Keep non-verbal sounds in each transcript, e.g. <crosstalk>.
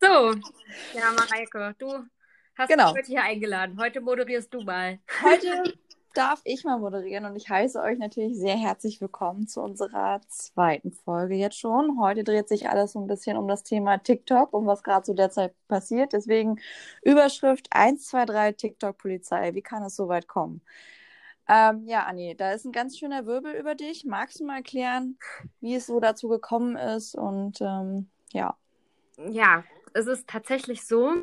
So, ja, Mareike, du hast genau. mich heute hier eingeladen. Heute moderierst du mal. <laughs> Heute darf ich mal moderieren und ich heiße euch natürlich sehr herzlich willkommen zu unserer zweiten Folge jetzt schon. Heute dreht sich alles so ein bisschen um das Thema TikTok und was gerade so derzeit passiert. Deswegen Überschrift 123 TikTok-Polizei. Wie kann es so weit kommen? Ähm, ja, Anni, da ist ein ganz schöner Wirbel über dich. Magst du mal erklären, wie es so dazu gekommen ist und ähm, ja. Ja, es ist tatsächlich so,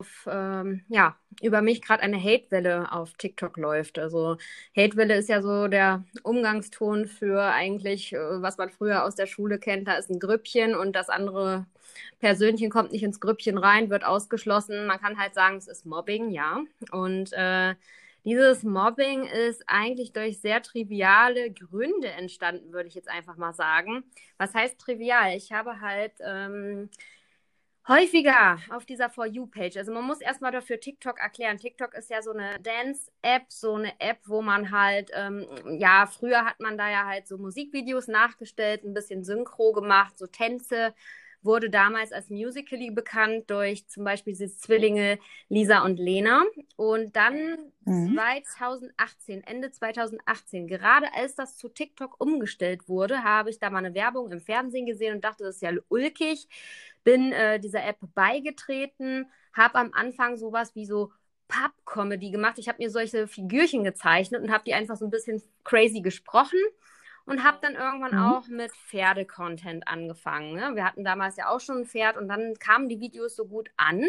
auf, ähm, ja, über mich gerade eine Hatewelle auf TikTok läuft. Also Hatewelle ist ja so der Umgangston für eigentlich, äh, was man früher aus der Schule kennt. Da ist ein Grüppchen und das andere Persönchen kommt nicht ins Grüppchen rein, wird ausgeschlossen. Man kann halt sagen, es ist Mobbing, ja. Und äh, dieses Mobbing ist eigentlich durch sehr triviale Gründe entstanden, würde ich jetzt einfach mal sagen. Was heißt trivial? Ich habe halt ähm, häufiger auf dieser For You-Page. Also man muss erstmal dafür TikTok erklären. TikTok ist ja so eine Dance-App, so eine App, wo man halt, ähm, ja, früher hat man da ja halt so Musikvideos nachgestellt, ein bisschen Synchro gemacht, so Tänze wurde damals als Musical.ly bekannt durch zum Beispiel diese Zwillinge Lisa und Lena. Und dann mhm. 2018, Ende 2018, gerade als das zu TikTok umgestellt wurde, habe ich da mal eine Werbung im Fernsehen gesehen und dachte, das ist ja ulkig. Bin äh, dieser App beigetreten, habe am Anfang sowas wie so Pub-Comedy gemacht. Ich habe mir solche Figürchen gezeichnet und habe die einfach so ein bisschen crazy gesprochen und habe dann irgendwann mhm. auch mit Pferde-Content angefangen. Ne? Wir hatten damals ja auch schon ein Pferd und dann kamen die Videos so gut an.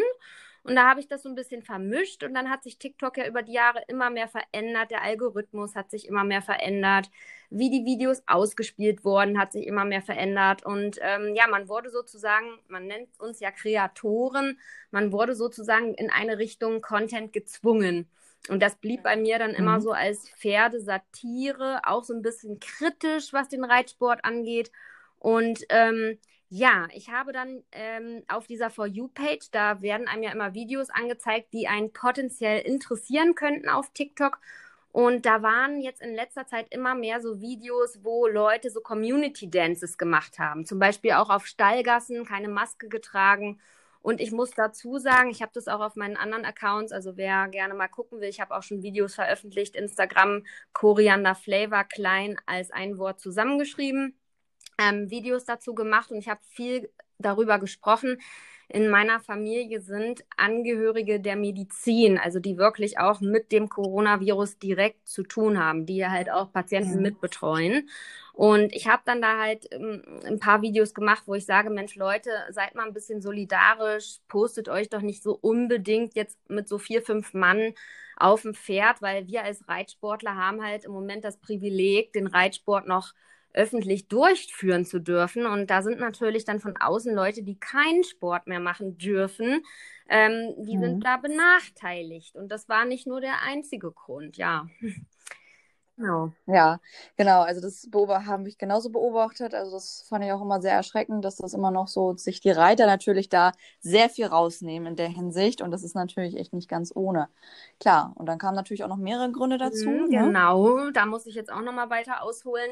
Und da habe ich das so ein bisschen vermischt und dann hat sich TikTok ja über die Jahre immer mehr verändert. Der Algorithmus hat sich immer mehr verändert. Wie die Videos ausgespielt wurden, hat sich immer mehr verändert. Und ähm, ja, man wurde sozusagen, man nennt uns ja Kreatoren, man wurde sozusagen in eine Richtung Content gezwungen. Und das blieb bei mir dann immer mhm. so als Pferdesatire, auch so ein bisschen kritisch, was den Reitsport angeht. Und ähm, ja, ich habe dann ähm, auf dieser For You-Page, da werden einem ja immer Videos angezeigt, die einen potenziell interessieren könnten auf TikTok. Und da waren jetzt in letzter Zeit immer mehr so Videos, wo Leute so Community Dances gemacht haben. Zum Beispiel auch auf Stallgassen, keine Maske getragen und ich muss dazu sagen, ich habe das auch auf meinen anderen Accounts, also wer gerne mal gucken will, ich habe auch schon Videos veröffentlicht, Instagram Koriander Flavor klein als ein Wort zusammengeschrieben, ähm, Videos dazu gemacht und ich habe viel darüber gesprochen. In meiner Familie sind Angehörige der Medizin, also die wirklich auch mit dem Coronavirus direkt zu tun haben, die halt auch Patienten ja. mitbetreuen. Und ich habe dann da halt ähm, ein paar Videos gemacht, wo ich sage, Mensch, Leute, seid mal ein bisschen solidarisch, postet euch doch nicht so unbedingt jetzt mit so vier, fünf Mann auf dem Pferd, weil wir als Reitsportler haben halt im Moment das Privileg, den Reitsport noch öffentlich durchführen zu dürfen. Und da sind natürlich dann von außen Leute, die keinen Sport mehr machen dürfen, ähm, die mhm. sind da benachteiligt. Und das war nicht nur der einzige Grund, ja. Genau. Ja, genau. Also das habe ich genauso beobachtet. Also das fand ich auch immer sehr erschreckend, dass das immer noch so sich die Reiter natürlich da sehr viel rausnehmen in der Hinsicht. Und das ist natürlich echt nicht ganz ohne. Klar. Und dann kamen natürlich auch noch mehrere Gründe dazu. Mhm, ne? Genau, da muss ich jetzt auch noch mal weiter ausholen.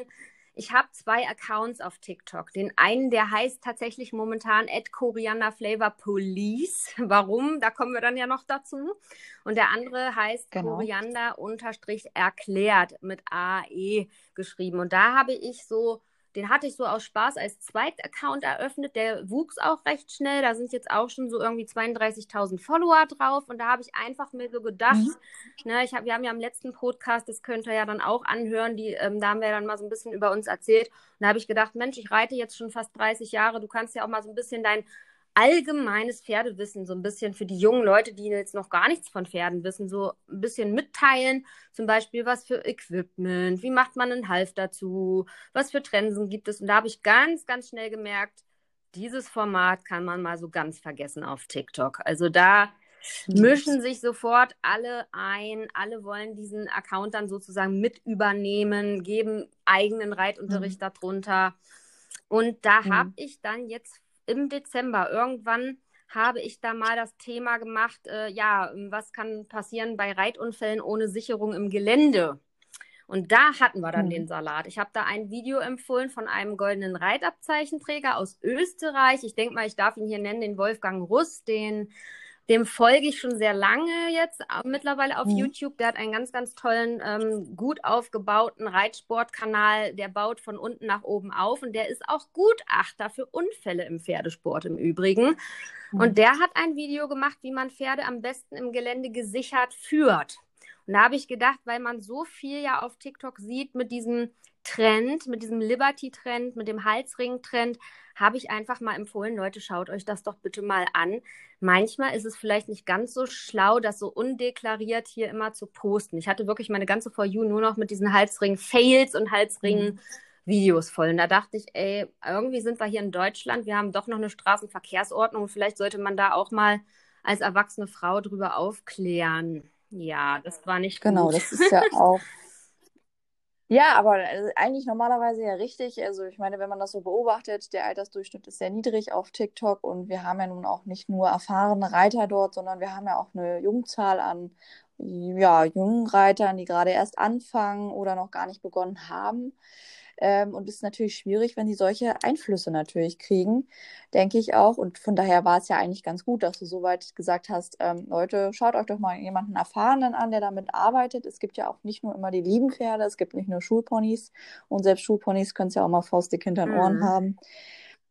Ich habe zwei Accounts auf TikTok. Den einen, der heißt tatsächlich momentan Koriander Flavor Police. <laughs> Warum? Da kommen wir dann ja noch dazu. Und der andere heißt genau. Koriander erklärt mit AE geschrieben. Und da habe ich so den hatte ich so aus Spaß als Zweitaccount eröffnet. Der wuchs auch recht schnell. Da sind jetzt auch schon so irgendwie 32.000 Follower drauf. Und da habe ich einfach mir so gedacht, mhm. ne, ich hab, wir haben ja am letzten Podcast, das könnt ihr ja dann auch anhören, die, ähm, da haben wir dann mal so ein bisschen über uns erzählt. Und da habe ich gedacht, Mensch, ich reite jetzt schon fast 30 Jahre. Du kannst ja auch mal so ein bisschen dein allgemeines Pferdewissen, so ein bisschen für die jungen Leute, die jetzt noch gar nichts von Pferden wissen, so ein bisschen mitteilen. Zum Beispiel, was für Equipment, wie macht man einen Half dazu, was für Trensen gibt es. Und da habe ich ganz, ganz schnell gemerkt, dieses Format kann man mal so ganz vergessen auf TikTok. Also da mischen sich sofort alle ein, alle wollen diesen Account dann sozusagen mit übernehmen, geben eigenen Reitunterricht mhm. darunter. Und da mhm. habe ich dann jetzt im Dezember irgendwann habe ich da mal das Thema gemacht, äh, ja, was kann passieren bei Reitunfällen ohne Sicherung im Gelände? Und da hatten wir dann Mhm. den Salat. Ich habe da ein Video empfohlen von einem goldenen Reitabzeichenträger aus Österreich. Ich denke mal, ich darf ihn hier nennen, den Wolfgang Russ, den dem folge ich schon sehr lange jetzt mittlerweile auf Mhm. YouTube. Der hat einen ganz, ganz tollen, ähm, gut aufgebauten Reitsportkanal. Der baut von unten nach oben auf und der ist auch Gutachter für Unfälle im Pferdesport im Übrigen. Mhm. Und der hat ein Video gemacht, wie man Pferde am besten im Gelände gesichert führt. Und da habe ich gedacht, weil man so viel ja auf TikTok sieht mit diesem Trend, mit diesem Liberty-Trend, mit dem Halsring-Trend, habe ich einfach mal empfohlen, Leute, schaut euch das doch bitte mal an. Manchmal ist es vielleicht nicht ganz so schlau, das so undeklariert hier immer zu posten. Ich hatte wirklich meine ganze For You nur noch mit diesen Halsring-Fails und Halsring-Videos voll. Und da dachte ich, ey, irgendwie sind wir hier in Deutschland, wir haben doch noch eine Straßenverkehrsordnung. Vielleicht sollte man da auch mal als erwachsene Frau drüber aufklären. Ja, das war nicht Genau, gut. das ist ja <laughs> auch. Ja, aber äh, eigentlich normalerweise ja richtig. Also ich meine, wenn man das so beobachtet, der Altersdurchschnitt ist sehr niedrig auf TikTok und wir haben ja nun auch nicht nur erfahrene Reiter dort, sondern wir haben ja auch eine Jungzahl an ja, jungen Reitern, die gerade erst anfangen oder noch gar nicht begonnen haben. Ähm, und es ist natürlich schwierig, wenn sie solche Einflüsse natürlich kriegen, denke ich auch. Und von daher war es ja eigentlich ganz gut, dass du soweit gesagt hast, ähm, Leute, schaut euch doch mal jemanden Erfahrenen an, der damit arbeitet. Es gibt ja auch nicht nur immer die lieben Pferde, es gibt nicht nur Schulponys. Und selbst Schulponys können es ja auch mal faustdick hinter den Ohren Mhm. haben.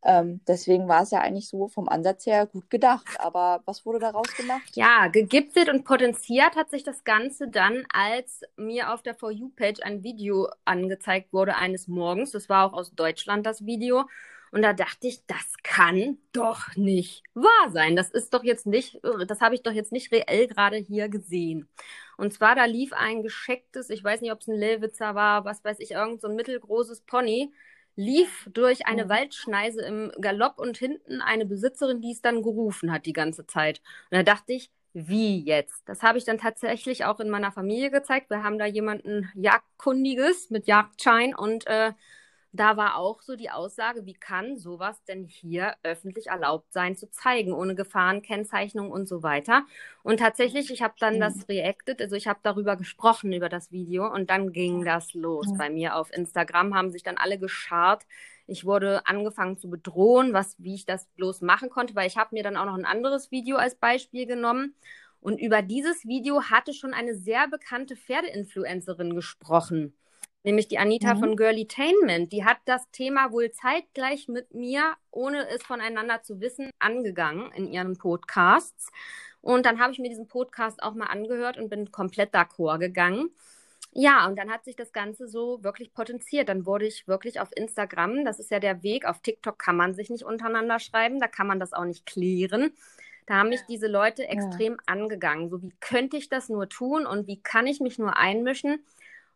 Ähm, deswegen war es ja eigentlich so vom Ansatz her gut gedacht. Aber was wurde daraus gemacht? Ja, gegipfelt und potenziert hat sich das Ganze dann, als mir auf der For You-Page ein Video angezeigt wurde eines Morgens. Das war auch aus Deutschland das Video. Und da dachte ich, das kann doch nicht wahr sein. Das ist doch jetzt nicht, das habe ich doch jetzt nicht reell gerade hier gesehen. Und zwar, da lief ein geschecktes, ich weiß nicht, ob es ein Lillwitzer war, was weiß ich, irgend so ein mittelgroßes Pony, lief durch eine Mhm. Waldschneise im Galopp und hinten eine Besitzerin, die es dann gerufen hat die ganze Zeit. Und da dachte ich, wie jetzt? Das habe ich dann tatsächlich auch in meiner Familie gezeigt. Wir haben da jemanden Jagdkundiges mit Jagdschein und äh, da war auch so die Aussage, wie kann sowas denn hier öffentlich erlaubt sein zu zeigen, ohne Gefahrenkennzeichnung und so weiter. Und tatsächlich, ich habe dann Mhm. das reacted, also ich habe darüber gesprochen, über das Video und dann ging das los. Mhm. Bei mir auf Instagram haben sich dann alle geschart. Ich wurde angefangen zu bedrohen, was, wie ich das bloß machen konnte, weil ich habe mir dann auch noch ein anderes Video als Beispiel genommen. Und über dieses Video hatte schon eine sehr bekannte Pferdeinfluencerin gesprochen nämlich die Anita Mhm. von Girlytainment. Die hat das Thema wohl zeitgleich mit mir, ohne es voneinander zu wissen, angegangen in ihren Podcasts. Und dann habe ich mir diesen Podcast auch mal angehört und bin komplett d'accord gegangen. Ja, und dann hat sich das Ganze so wirklich potenziert. Dann wurde ich wirklich auf Instagram, das ist ja der Weg, auf TikTok kann man sich nicht untereinander schreiben, da kann man das auch nicht klären. Da haben mich diese Leute extrem angegangen. So, wie könnte ich das nur tun und wie kann ich mich nur einmischen?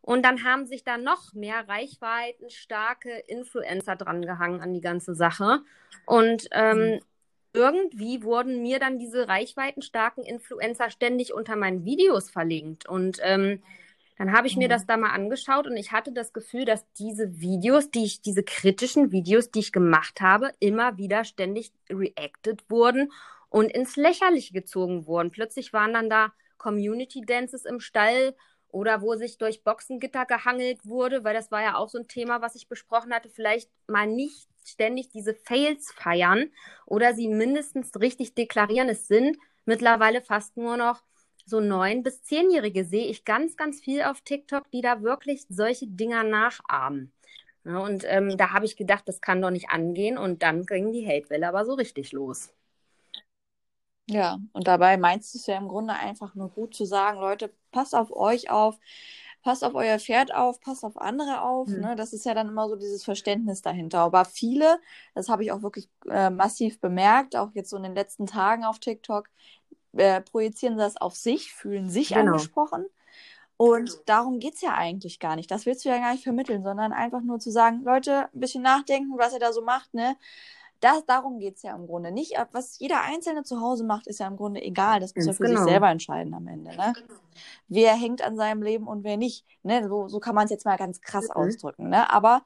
Und dann haben sich da noch mehr reichweitenstarke Influencer dran gehangen an die ganze Sache. Und ähm, Mhm. irgendwie wurden mir dann diese reichweitenstarken Influencer ständig unter meinen Videos verlinkt. Und ähm, dann habe ich mir Mhm. das da mal angeschaut und ich hatte das Gefühl, dass diese Videos, die ich, diese kritischen Videos, die ich gemacht habe, immer wieder ständig reacted wurden und ins Lächerliche gezogen wurden. Plötzlich waren dann da Community Dances im Stall oder wo sich durch Boxengitter gehangelt wurde, weil das war ja auch so ein Thema, was ich besprochen hatte. Vielleicht mal nicht ständig diese Fails feiern oder sie mindestens richtig deklarieren. Es sind mittlerweile fast nur noch so neun- bis zehnjährige, sehe ich ganz, ganz viel auf TikTok, die da wirklich solche Dinger nachahmen. Und ähm, da habe ich gedacht, das kann doch nicht angehen. Und dann ging die Hatewelle aber so richtig los. Ja, und dabei meinst du es ja im Grunde einfach nur gut zu sagen, Leute, passt auf euch auf, passt auf euer Pferd auf, passt auf andere auf. Mhm. Ne? Das ist ja dann immer so dieses Verständnis dahinter. Aber viele, das habe ich auch wirklich äh, massiv bemerkt, auch jetzt so in den letzten Tagen auf TikTok, äh, projizieren das auf sich, fühlen sich Genau. angesprochen. Und darum geht's ja eigentlich gar nicht. Das willst du ja gar nicht vermitteln, sondern einfach nur zu sagen, Leute, ein bisschen nachdenken, was ihr da so macht, ne? Das, darum geht's ja im Grunde. Nicht, ab- was jeder Einzelne zu Hause macht, ist ja im Grunde egal. Das muss er für genau. sich selber entscheiden am Ende, ne? Wer hängt an seinem Leben und wer nicht. Ne? So, so kann man es jetzt mal ganz krass Mhm. ausdrücken, ne? Aber,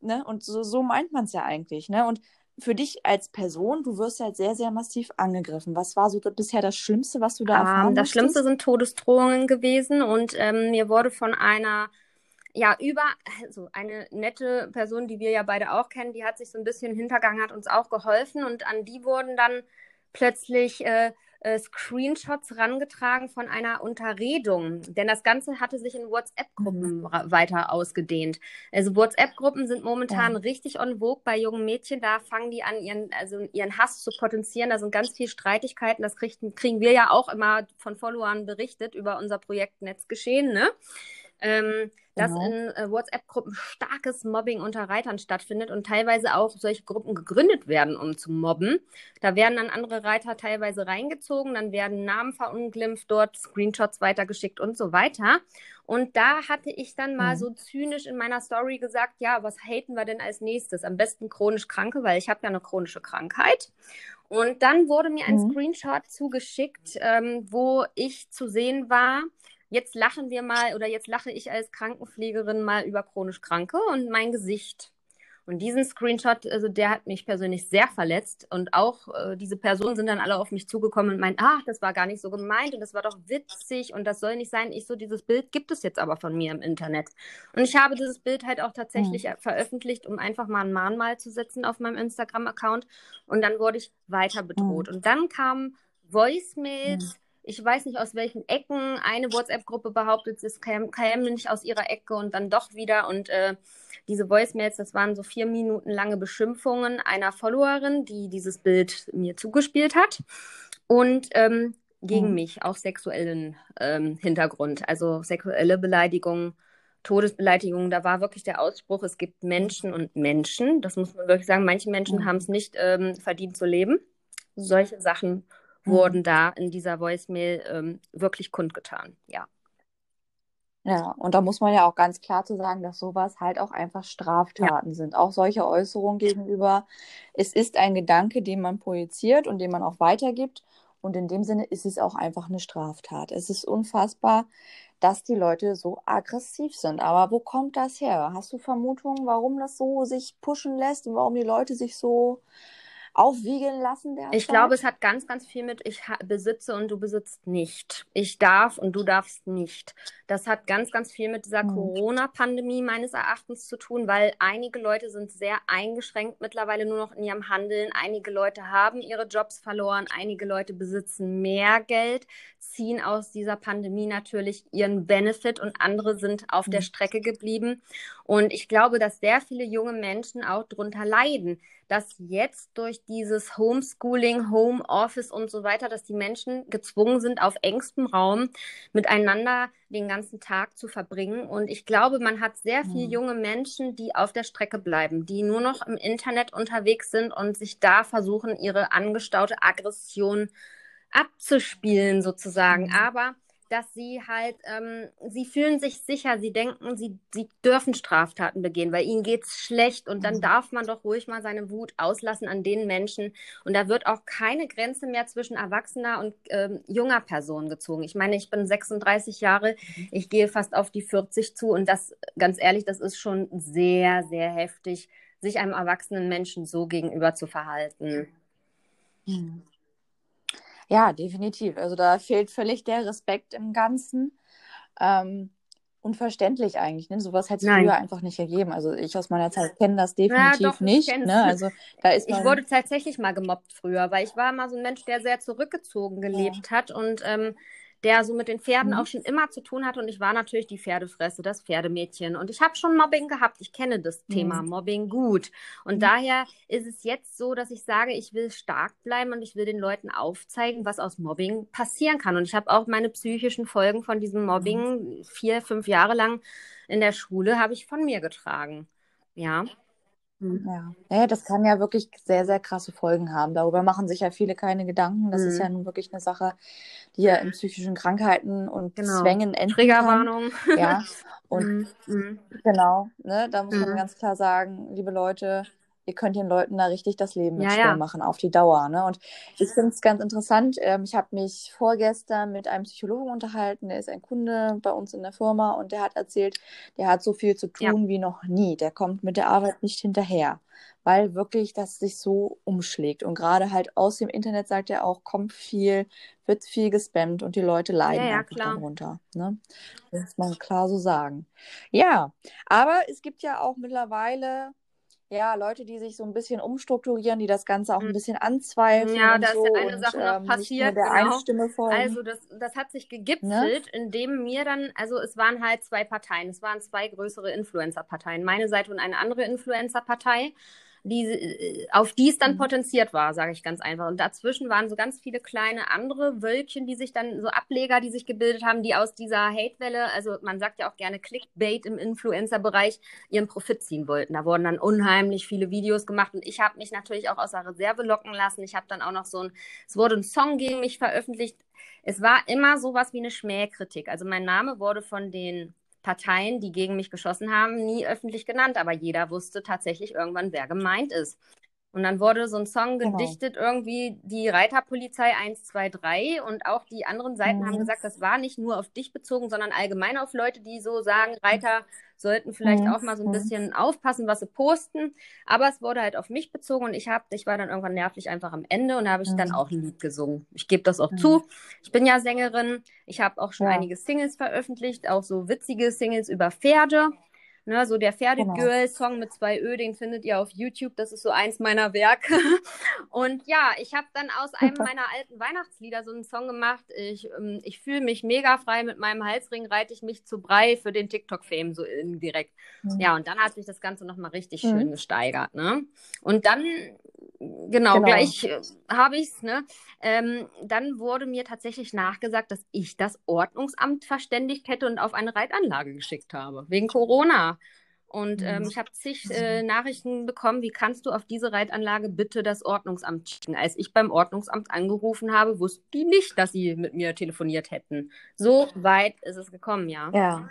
ne, und so, so meint man es ja eigentlich, ne? Und für dich als Person, du wirst halt sehr, sehr massiv angegriffen. Was war so bisher das Schlimmste, was du da erfahren Ähm, das musstest? Schlimmste sind Todesdrohungen gewesen und ähm, mir wurde von einer ja, über, also eine nette Person, die wir ja beide auch kennen, die hat sich so ein bisschen hintergangen, hat uns auch geholfen und an die wurden dann plötzlich äh, äh, Screenshots rangetragen von einer Unterredung. Denn das Ganze hatte sich in WhatsApp-Gruppen mhm. weiter ausgedehnt. Also WhatsApp-Gruppen sind momentan ja. richtig on vogue bei jungen Mädchen. Da fangen die an, ihren, also ihren Hass zu potenzieren. Da sind ganz viele Streitigkeiten. Das kriegen, kriegen wir ja auch immer von Followern berichtet über unser Projekt Netzgeschehen. Ne? Ähm, dass genau. in äh, WhatsApp-Gruppen starkes Mobbing unter Reitern stattfindet und teilweise auch solche Gruppen gegründet werden, um zu mobben. Da werden dann andere Reiter teilweise reingezogen, dann werden Namen verunglimpft, dort Screenshots weitergeschickt und so weiter. Und da hatte ich dann mal mhm. so zynisch in meiner Story gesagt, ja, was haten wir denn als nächstes? Am besten chronisch Kranke, weil ich habe ja eine chronische Krankheit. Und dann wurde mir ein mhm. Screenshot zugeschickt, ähm, wo ich zu sehen war, jetzt lachen wir mal oder jetzt lache ich als Krankenpflegerin mal über chronisch Kranke und mein Gesicht. Und diesen Screenshot, also der hat mich persönlich sehr verletzt. Und auch äh, diese Personen sind dann alle auf mich zugekommen und meinten, ach, das war gar nicht so gemeint und das war doch witzig und das soll nicht sein. Ich so, dieses Bild gibt es jetzt aber von mir im Internet. Und ich habe dieses Bild halt auch tatsächlich mhm. veröffentlicht, um einfach mal ein Mahnmal zu setzen auf meinem Instagram-Account. Und dann wurde ich weiter bedroht. Mhm. Und dann kamen Voicemails. Mhm ich weiß nicht aus welchen Ecken. Eine WhatsApp-Gruppe behauptet, es käme, käme nicht aus ihrer Ecke und dann doch wieder. Und äh, diese Voicemails, das waren so vier Minuten lange Beschimpfungen einer Followerin, die dieses Bild mir zugespielt hat. Und ähm, gegen mhm. mich, auch sexuellen ähm, Hintergrund. Also sexuelle Beleidigungen. Todesbeleidigung, da war wirklich der Ausspruch, es gibt Menschen und Menschen. Das muss man wirklich sagen. Manche Menschen mhm. haben es nicht ähm, verdient zu leben. Solche Sachen Mhm. wurden da in dieser Voicemail ähm, wirklich kundgetan, ja. Ja, und da muss man ja auch ganz klar zu sagen, dass sowas halt auch einfach Straftaten ja. sind. Auch solche Äußerungen gegenüber. Es ist ein Gedanke, den man projiziert und den man auch weitergibt. Und in dem Sinne ist es auch einfach eine Straftat. Es ist unfassbar, dass die Leute so aggressiv sind. Aber wo kommt das her? Hast du Vermutungen, warum das so sich pushen lässt und warum die Leute sich so aufwiegeln lassen derzeit? Ich glaube, es hat ganz, ganz viel mit ich besitze und du besitzt nicht. Ich darf und du darfst nicht. Das hat ganz, ganz viel mit dieser mhm. Corona-Pandemie meines Erachtens zu tun, weil einige Leute sind sehr eingeschränkt mittlerweile nur noch in ihrem Handeln. Einige Leute haben ihre Jobs verloren. Einige Leute besitzen mehr Geld, ziehen aus dieser Pandemie natürlich ihren Benefit und andere sind auf mhm. der Strecke geblieben. Und ich glaube, dass sehr viele junge Menschen auch darunter leiden, dass jetzt durch dieses Homeschooling, Homeoffice und so weiter, dass die Menschen gezwungen sind, auf engstem Raum miteinander den ganzen Tag zu verbringen. Und ich glaube, man hat sehr viele mhm. junge Menschen, die auf der Strecke bleiben, die nur noch im Internet unterwegs sind und sich da versuchen, ihre angestaute Aggression abzuspielen sozusagen. Mhm. Aber dass sie halt, ähm, sie fühlen sich sicher, sie denken, sie, sie dürfen Straftaten begehen, weil ihnen geht's schlecht und dann mhm. darf man doch ruhig mal seine Wut auslassen an den Menschen. Und da wird auch keine Grenze mehr zwischen erwachsener und ähm, junger Person gezogen. Ich meine, ich bin 36 Jahre, mhm. ich gehe fast auf die 40 zu und das, ganz ehrlich, das ist schon sehr, sehr heftig, sich einem erwachsenen Menschen so gegenüber zu verhalten. Mhm. Ja, definitiv. Also da fehlt völlig der Respekt im Ganzen. Ähm, unverständlich eigentlich. Ne? Sowas hätte es früher einfach nicht ergeben. Also ich aus meiner Zeit kenne das definitiv ja, doch, nicht. Ne? Also da ist. Ich wurde tatsächlich mal gemobbt früher, weil ich war mal so ein Mensch, der sehr zurückgezogen gelebt ja. hat und ähm, der so mit den Pferden mhm. auch schon immer zu tun hat. Und ich war natürlich die Pferdefresse, das Pferdemädchen. Und ich habe schon Mobbing gehabt. Ich kenne das mhm. Thema Mobbing gut. Und mhm. daher ist es jetzt so, dass ich sage, ich will stark bleiben und ich will den Leuten aufzeigen, was aus Mobbing passieren kann. Und ich habe auch meine psychischen Folgen von diesem Mobbing mhm. vier, fünf Jahre lang in der Schule habe ich von mir getragen. Ja. Mhm. Ja. ja, das kann ja wirklich sehr, sehr krasse Folgen haben. Darüber machen sich ja viele keine Gedanken. Das mhm. ist ja nun wirklich eine Sache, die ja in psychischen Krankheiten und genau. Zwängen enden Triggerwarnung. Ja, <laughs> und mhm. mhm. genau, ne, da muss man mhm. ganz klar sagen, liebe Leute, ihr könnt den Leuten da richtig das Leben mit Ja, ja. machen, auf die Dauer. Ne? Und ich finde es ganz interessant. Ähm, ich habe mich vorgestern mit einem Psychologen unterhalten, der ist ein Kunde bei uns in der Firma und der hat erzählt, der hat so viel zu Ja. tun wie noch nie. Der kommt mit der Arbeit nicht hinterher, weil wirklich das sich so umschlägt. Und gerade halt aus dem Internet, sagt er auch, kommt viel, wird viel gespammt und die Leute leiden Ja, ja, einfach klar. darunter. Ne? Das muss man klar so sagen. Ja, aber es gibt ja auch mittlerweile ja, Leute, die sich so ein bisschen umstrukturieren, die das Ganze auch ein bisschen anzweifeln Mhm. Ja, und da ist so ja eine und Sache noch ähm, passiert, genau. Also das, das hat sich Ne? gegipfelt, indem mir dann, also es waren halt zwei Parteien, es waren zwei größere Influencer-Parteien, meine Seite und eine andere Influencer-Partei, die, äh, auf die es dann Mhm. potenziert war, sage ich ganz einfach. Und dazwischen waren so ganz viele kleine andere Wölkchen, die sich dann, so Ableger, die sich gebildet haben, die aus dieser Hatewelle, also man sagt ja auch gerne Clickbait im Influencer-Bereich, ihren Profit ziehen wollten. Da wurden dann unheimlich viele Videos gemacht und ich habe mich natürlich auch aus der Reserve locken lassen. Ich habe dann auch noch so ein, es wurde ein Song gegen mich veröffentlicht. Es war immer sowas wie eine Schmähkritik. Also mein Name wurde von den Parteien, die gegen mich geschossen haben, nie öffentlich genannt, aber jeder wusste tatsächlich irgendwann, wer gemeint ist. Und dann wurde so ein Song Genau. gedichtet, irgendwie die Reiterpolizei 1, 2, 3 und auch die anderen Seiten haben Mhm. gesagt, das war nicht nur auf dich bezogen, sondern allgemein auf Leute, die so sagen, Reiter sollten vielleicht Mhm. auch mal so ein Mhm. bisschen aufpassen, was sie posten. Aber es wurde halt auf mich bezogen und ich hab, ich war dann irgendwann nervlich einfach am Ende und da habe ich dann Mhm. auch ein Lied gesungen. Ich gebe das auch Mhm. zu. Ich bin ja Sängerin. Ich habe auch schon Ja. einige Singles veröffentlicht, auch so witzige Singles über Pferde. Ne, so der Genau. Pferdegirl-Song mit zwei Ö, den findet ihr auf YouTube. Das ist so eins meiner Werke. <laughs> Und ja, ich habe dann aus einem meiner alten Weihnachtslieder so einen Song gemacht. Ich, ähm, ich fühle mich mega frei mit meinem Halsring, reite ich mich zu Brei für den TikTok-Fame, so indirekt. Mhm. Ja, und dann hat sich das Ganze nochmal richtig Mhm. schön gesteigert, ne? Und dann, genau, Genau. gleich äh, habe ich es, ne? Ähm, dann wurde mir tatsächlich nachgesagt, dass ich das Ordnungsamt verständigt hätte und auf eine Reitanlage geschickt habe, wegen Corona. Und ähm, Mhm. ich habe zig äh, Nachrichten bekommen, wie kannst du auf diese Reitanlage bitte das Ordnungsamt schicken? Als ich beim Ordnungsamt angerufen habe, wussten die nicht, dass sie mit mir telefoniert hätten. So weit ist es gekommen, ja. Ja.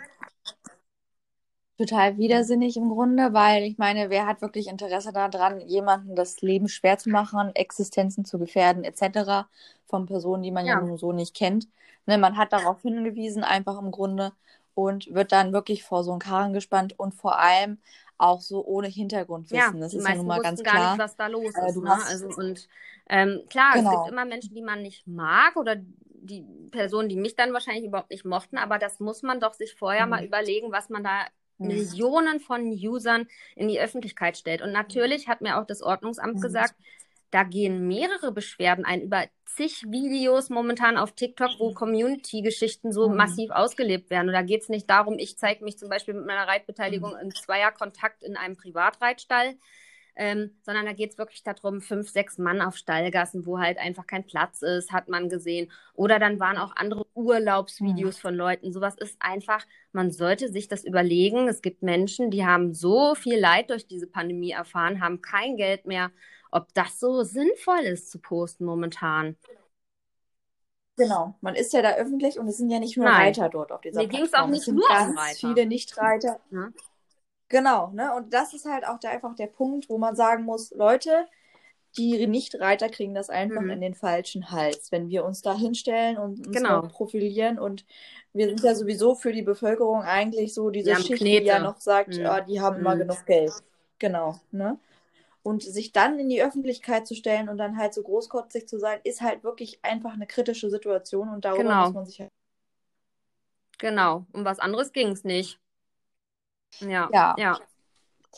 Total widersinnig im Grunde, weil ich meine, wer hat wirklich Interesse daran, jemandem das Leben schwer zu machen, Existenzen zu gefährden, etc. von Personen, die man ja, Ja. nur so nicht kennt. Ne, man hat darauf hingewiesen, einfach im Grunde, und wird dann wirklich vor so einen Karren gespannt und vor allem auch so ohne Hintergrundwissen. Ja, das ist ja nun mal ganz gar klar. nicht, was da los Äh, ist. Ne? Also und ähm, klar, es Genau. gibt immer Menschen, die man nicht mag oder die Personen, die mich dann wahrscheinlich überhaupt nicht mochten, aber das muss man doch sich vorher Mhm. mal überlegen, was man da. Millionen von Usern in die Öffentlichkeit stellt. Und natürlich hat mir auch das Ordnungsamt Mhm. gesagt, da gehen mehrere Beschwerden ein über zig Videos momentan auf TikTok, wo Community-Geschichten so Mhm. massiv ausgelebt werden. Und da geht es nicht darum, ich zeige mich zum Beispiel mit meiner Reitbeteiligung im Zweierkontakt in einem Privatreitstall, ähm, sondern da geht es wirklich darum, fünf, sechs Mann auf Stallgassen, wo halt einfach kein Platz ist, hat man gesehen. Oder dann waren auch andere Urlaubsvideos von Leuten. Sowas ist einfach, man sollte sich das überlegen. Es gibt Menschen, die haben so viel Leid durch diese Pandemie erfahren, haben kein Geld mehr. Ob das so sinnvoll ist zu posten momentan. Genau, man ist ja da öffentlich und es sind ja nicht nur Nein. Reiter dort auf dieser Mir Plattform. auch Es nicht sind nur um Reiter. viele Nicht-Reiter. Ne? Genau, ne? Und das ist halt auch der, einfach der Punkt, wo man sagen muss, Leute, die Nicht-Reiter kriegen das einfach Mhm. in den falschen Hals, wenn wir uns da hinstellen und uns Genau. profilieren und wir sind ja sowieso für die Bevölkerung eigentlich so diese haben Schicht, die ja Knete. noch sagt, Mhm. ah, die haben immer Mhm. genug Geld. Genau, ne? Und sich dann in die Öffentlichkeit zu stellen und dann halt so großkotzig zu sein, ist halt wirklich einfach eine kritische Situation und darüber Genau. muss man sich halt Genau. Um was anderes ging es nicht. Ja, Ja. ja.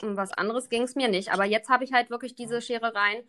Um was anderes ging es mir nicht. Aber jetzt habe ich halt wirklich diese Scherereien.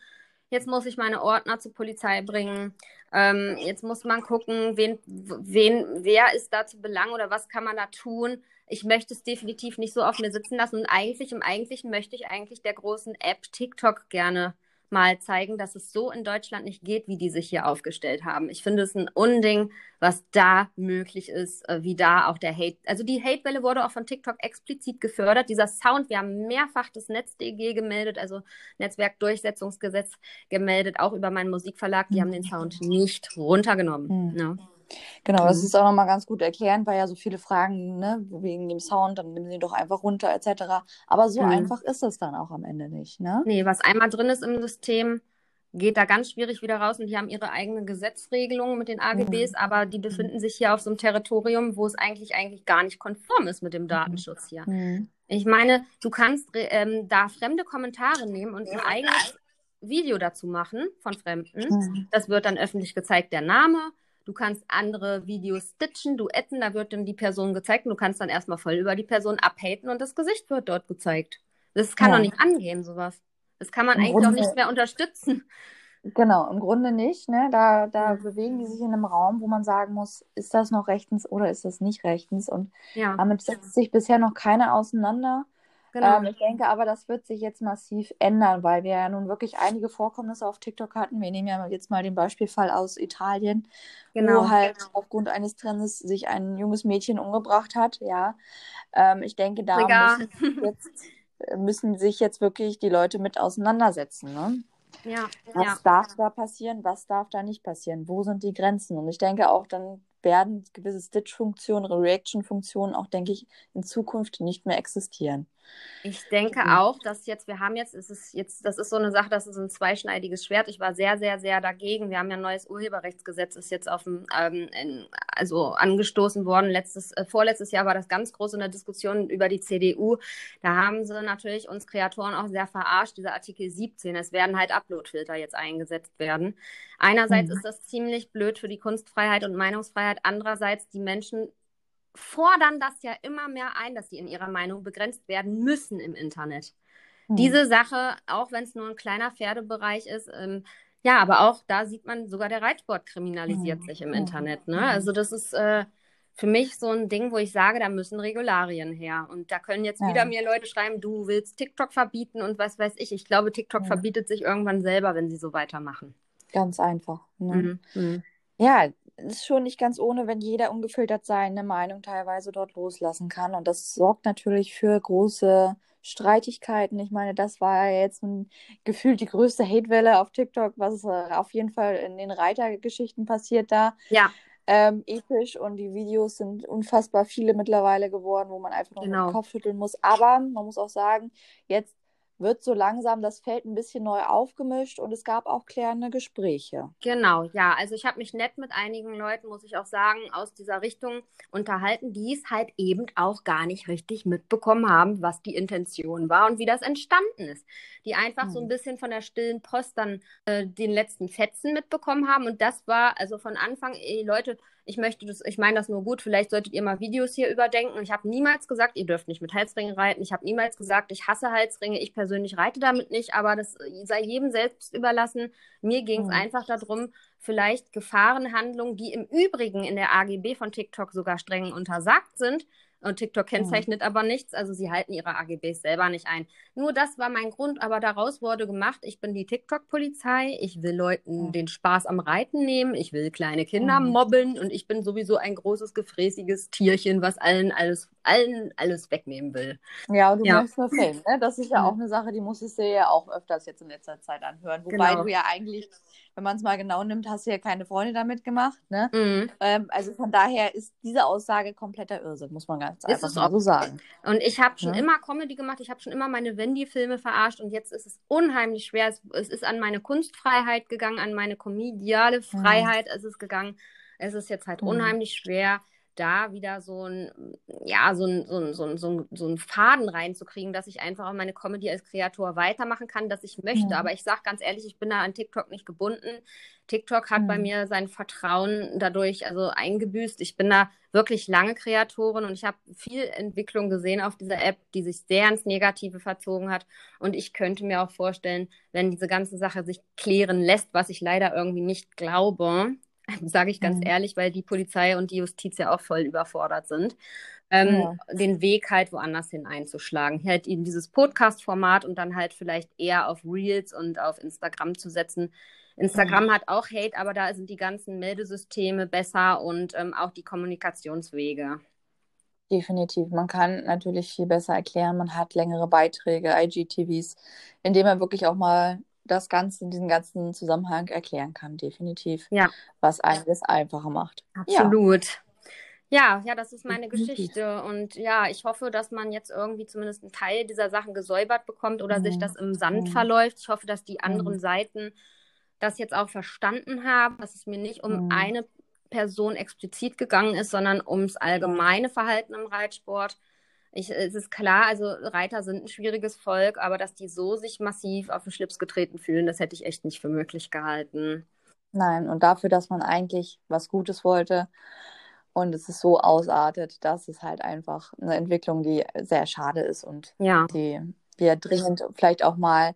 Jetzt muss ich meine Ordner zur Polizei bringen. Ähm, jetzt muss man gucken, wen, wen, wer ist da zu belangen oder was kann man da tun. Ich möchte es definitiv nicht so auf mir sitzen lassen. Und eigentlich, im Eigentlichen möchte ich eigentlich der großen App TikTok gerne mal zeigen, dass es so in Deutschland nicht geht, wie die sich hier aufgestellt haben. Ich finde es ein Unding, was da möglich ist, äh, wie da auch der Hate. Also die Hatewelle wurde auch von TikTok explizit gefördert. Dieser Sound, wir haben mehrfach das NetzDG gemeldet, also Netzwerkdurchsetzungsgesetz gemeldet, auch über meinen Musikverlag. Die haben den Sound nicht runtergenommen. Mhm. Ne? Genau, das ist auch nochmal ganz gut erklären, weil ja so viele Fragen, ne, wegen dem Sound, dann nehmen sie doch einfach runter, etc. Aber so Mhm. einfach ist es dann auch am Ende nicht, ne? Nee, was einmal drin ist im System, geht da ganz schwierig wieder raus und die haben ihre eigene Gesetzregelung mit den AGBs, Mhm. aber die befinden sich hier auf so einem Territorium, wo es eigentlich eigentlich gar nicht konform ist mit dem Datenschutz hier. Mhm. Ich meine, du kannst ähm, da fremde Kommentare nehmen und ein eigenes Video dazu machen von Fremden. Mhm. Das wird dann öffentlich gezeigt, der Name. Du kannst andere Videos stitchen, duetten, da wird dann die Person gezeigt und du kannst dann erstmal voll über die Person abhaten und das Gesicht wird dort gezeigt. Das kann Ja. doch nicht angehen, sowas. Das kann man Im eigentlich auch nicht mehr unterstützen. Genau, im Grunde nicht, ne? Da, da Mhm. bewegen die sich in einem Raum, wo man sagen muss, ist das noch rechtens oder ist das nicht rechtens? Und Ja, damit setzt sich bisher noch keiner auseinander. Genau. Ähm, ich denke aber, das wird sich jetzt massiv ändern, weil wir ja nun wirklich einige Vorkommnisse auf TikTok hatten. Wir nehmen ja jetzt mal den Beispielfall aus Italien, Genau. wo halt aufgrund eines Trendes sich ein junges Mädchen umgebracht hat. Ja, ähm, ich denke, da müssen, <laughs> jetzt, müssen sich jetzt wirklich die Leute mit auseinandersetzen. Ne? Ja, Was ja. darf da passieren, was darf da nicht passieren? Wo sind die Grenzen? Und ich denke auch, dann werden gewisse Stitch-Funktionen, Reaction-Funktionen auch, denke ich, in Zukunft nicht mehr existieren. Ich denke Mhm. auch, dass jetzt, wir haben jetzt, es ist jetzt, das ist so eine Sache, das ist ein zweischneidiges Schwert. Ich war sehr, sehr, sehr dagegen. Wir haben ja ein neues Urheberrechtsgesetz, ist jetzt auf dem, ähm, in, also angestoßen worden. Letztes, äh, vorletztes Jahr war das ganz groß in der Diskussion über die CDU. Da haben sie natürlich uns Kreatoren auch sehr verarscht, dieser Artikel 17. Es werden halt Uploadfilter jetzt eingesetzt werden. Einerseits Mhm. ist das ziemlich blöd für die Kunstfreiheit und Meinungsfreiheit. Andererseits, die Menschen fordern das ja immer mehr ein, dass sie in ihrer Meinung begrenzt werden müssen im Internet. Hm. Diese Sache, auch wenn es nur ein kleiner Pferdebereich ist, ähm, ja, aber auch da sieht man, sogar der Reitsport kriminalisiert Mhm. sich im. Internet. Ne? Mhm. Also das ist äh, für mich so ein Ding, wo ich sage, da müssen Regularien her. Und da können jetzt Ja. wieder mir Leute schreiben, du willst TikTok verbieten und was weiß ich. Ich glaube, TikTok Ja. verbietet sich irgendwann selber, wenn sie so weitermachen. Ganz einfach. Ne? Mhm. Mhm. Ja, ist schon nicht ganz ohne, wenn jeder ungefiltert seine Meinung teilweise dort loslassen kann. Und das sorgt natürlich für große Streitigkeiten. Ich meine, das war ja jetzt ein, gefühlt die größte Hatewelle auf TikTok, was äh, auf jeden Fall in den Reitergeschichten passiert da. Ja, Ähm, episch und die Videos sind unfassbar viele mittlerweile geworden, wo man einfach nur Genau. dem Kopf schütteln muss. Aber man muss auch sagen, jetzt wird so langsam das Feld ein bisschen neu aufgemischt und es gab auch klärende Gespräche. Genau, ja. Also ich habe mich nett mit einigen Leuten, muss ich auch sagen, aus dieser Richtung unterhalten, die es halt eben auch gar nicht richtig mitbekommen haben, was die Intention war und wie das entstanden ist. Die einfach so ein Hm. bisschen von der stillen Post dann äh, den letzten Fetzen mitbekommen haben. Und das war also von Anfang, ey Leute, ich möchte das, ich meine das nur gut, vielleicht solltet ihr mal Videos hier überdenken. Und ich habe niemals gesagt, ihr dürft nicht mit Halsringen reiten. Ich habe niemals gesagt, ich hasse Halsringe. Ich persönlich reite damit nicht, aber das sei jedem selbst überlassen. Mir ging es Hm. einfach darum, vielleicht Gefahrenhandlungen, die im Übrigen in der AGB von TikTok sogar streng untersagt sind. Und TikTok kennzeichnet aber nichts, also sie halten ihre AGBs selber nicht ein. Nur das war mein Grund, aber daraus wurde gemacht, ich bin die TikTok-Polizei, ich will Leuten Hm. den Spaß am Reiten nehmen, ich will kleine Kinder mobben und ich bin sowieso ein großes, gefräßiges Tierchen, was allen alles, allen alles wegnehmen will. Ja, und du Ja. möchtest nur Fame, ne? Das ist ja auch eine Sache, die musstest du ja auch öfters jetzt in letzter Zeit anhören. Wobei Genau. du ja eigentlich, wenn man es mal genau nimmt, hast du ja keine Freunde damit gemacht, ne? Mhm. Ähm, also von daher ist diese Aussage kompletter Irrsinn, muss man ganz einfach auch. so sagen. Und ich habe schon Ja. immer Comedy gemacht, ich habe schon immer meine Wendy-Filme verarscht und jetzt ist es unheimlich schwer. Es, es ist an meine Kunstfreiheit gegangen, an meine komediale Freiheit ist es gegangen. Es ist jetzt halt Mhm. unheimlich schwer, da wieder so ein, ja, so ein, so ein, so ein, so ein, so ein Faden reinzukriegen, dass ich einfach auch meine Comedy als Kreator weitermachen kann, dass ich möchte. Mhm. Aber ich sage ganz ehrlich, ich bin da an TikTok nicht gebunden. TikTok hat bei Mhm. mir sein Vertrauen dadurch also eingebüßt. Ich bin da wirklich lange Kreatorin und ich habe viel Entwicklung gesehen auf dieser App, die sich sehr ins Negative verzogen hat. Und ich könnte mir auch vorstellen, wenn diese ganze Sache sich klären lässt, was ich leider irgendwie nicht glaube, <laughs> sage ich ganz Mhm. ehrlich, weil die Polizei und die Justiz ja auch voll überfordert sind, ähm, Ja. den Weg halt woanders hin einzuschlagen. Halt eben dieses Podcast-Format und dann halt vielleicht eher auf Reels und auf Instagram zu setzen. Instagram hat auch Hate, aber da sind die ganzen Meldesysteme besser und ähm, auch die Kommunikationswege. Definitiv. Man kann natürlich viel besser erklären. Man hat längere Beiträge, IGTVs, in denen man wirklich auch mal das Ganze, diesen ganzen Zusammenhang erklären kann, definitiv. Ja. Was einiges einfacher macht. Absolut. Ja, ja, das ist meine Geschichte. Und ja, ich hoffe, dass man jetzt irgendwie zumindest einen Teil dieser Sachen gesäubert bekommt oder sich das im Sand verläuft. Ich hoffe, dass die anderen Seiten das jetzt auch verstanden haben, dass es mir nicht um eine Person explizit gegangen ist, sondern ums allgemeine Verhalten im Reitsport. Ich, es ist klar, also Reiter sind ein schwieriges Volk, aber dass die so sich massiv auf den Schlips getreten fühlen, das hätte ich echt nicht für möglich gehalten. Nein, und dafür, dass man eigentlich was Gutes wollte und es ist so ausartet, das ist halt einfach eine Entwicklung, die sehr schade ist und ja. die wir dringend vielleicht auch mal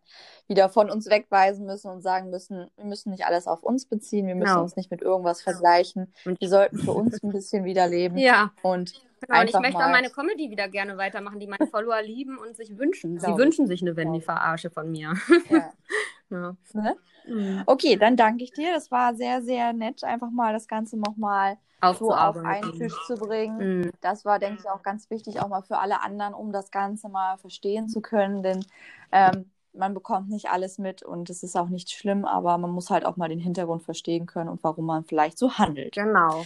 wieder von uns wegweisen müssen und sagen müssen, wir müssen nicht alles auf uns beziehen, wir müssen Genau. uns nicht mit irgendwas vergleichen. Und- Wir sollten für uns ein bisschen wieder leben Ja, und genau. Und ich möchte auch meine Comedy wieder gerne weitermachen, die meine Follower lieben und sich wünschen. Sie wünschen sich eine Glaube Wendy ich. Verarsche von mir. ja, <laughs> Ja. ne? Mhm. Okay, dann danke ich dir. Das war sehr, sehr nett, einfach mal das Ganze nochmal so auf einen. Tisch zu bringen. Mhm. Das war, denke ich, auch ganz wichtig, auch mal für alle anderen, um das Ganze mal verstehen zu können. Denn ähm, man bekommt nicht alles mit und es ist auch nicht schlimm, aber man muss halt auch mal den Hintergrund verstehen können und warum man vielleicht so handelt. Genau.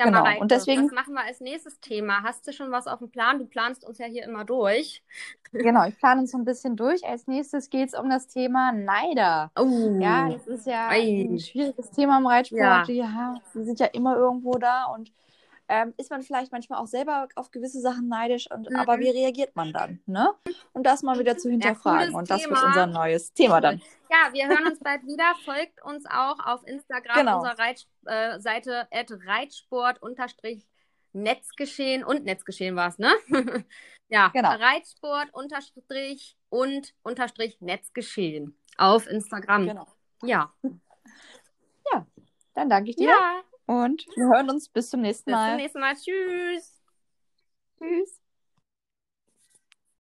Ja, Genau, Mareike, und deswegen- was machen wir als nächstes Thema? Hast du schon was auf dem Plan? Du planst uns ja hier immer durch. <laughs> Genau, ich plane uns so ein bisschen durch. Als nächstes geht es um das Thema Neider. Oh. Ja, das ist ja Ei. ein schwieriges Thema im Reitsport. Ja. Ja, die sind ja immer irgendwo da und ähm, ist man vielleicht manchmal auch selber auf gewisse Sachen neidisch und Mhm. aber wie reagiert man dann, ne? Und das mal wieder zu hinterfragen. cooles und das wird Thema. unser neues Thema dann. Ja, wir hören uns bald wieder. <laughs> Folgt uns auch auf Instagram, Genau. unserer Reit, äh, Seite Reitsport unterstrich Netzgeschehen und Netzgeschehen war es, ne? <laughs> ja, Genau. Reitsport unterstrich und unterstrich Netzgeschehen auf Instagram. Genau. Ja. Dann danke ich dir Ja. Und wir hören uns bis zum nächsten Bis zum Mal. nächsten Mal. Tschüss. Tschüss.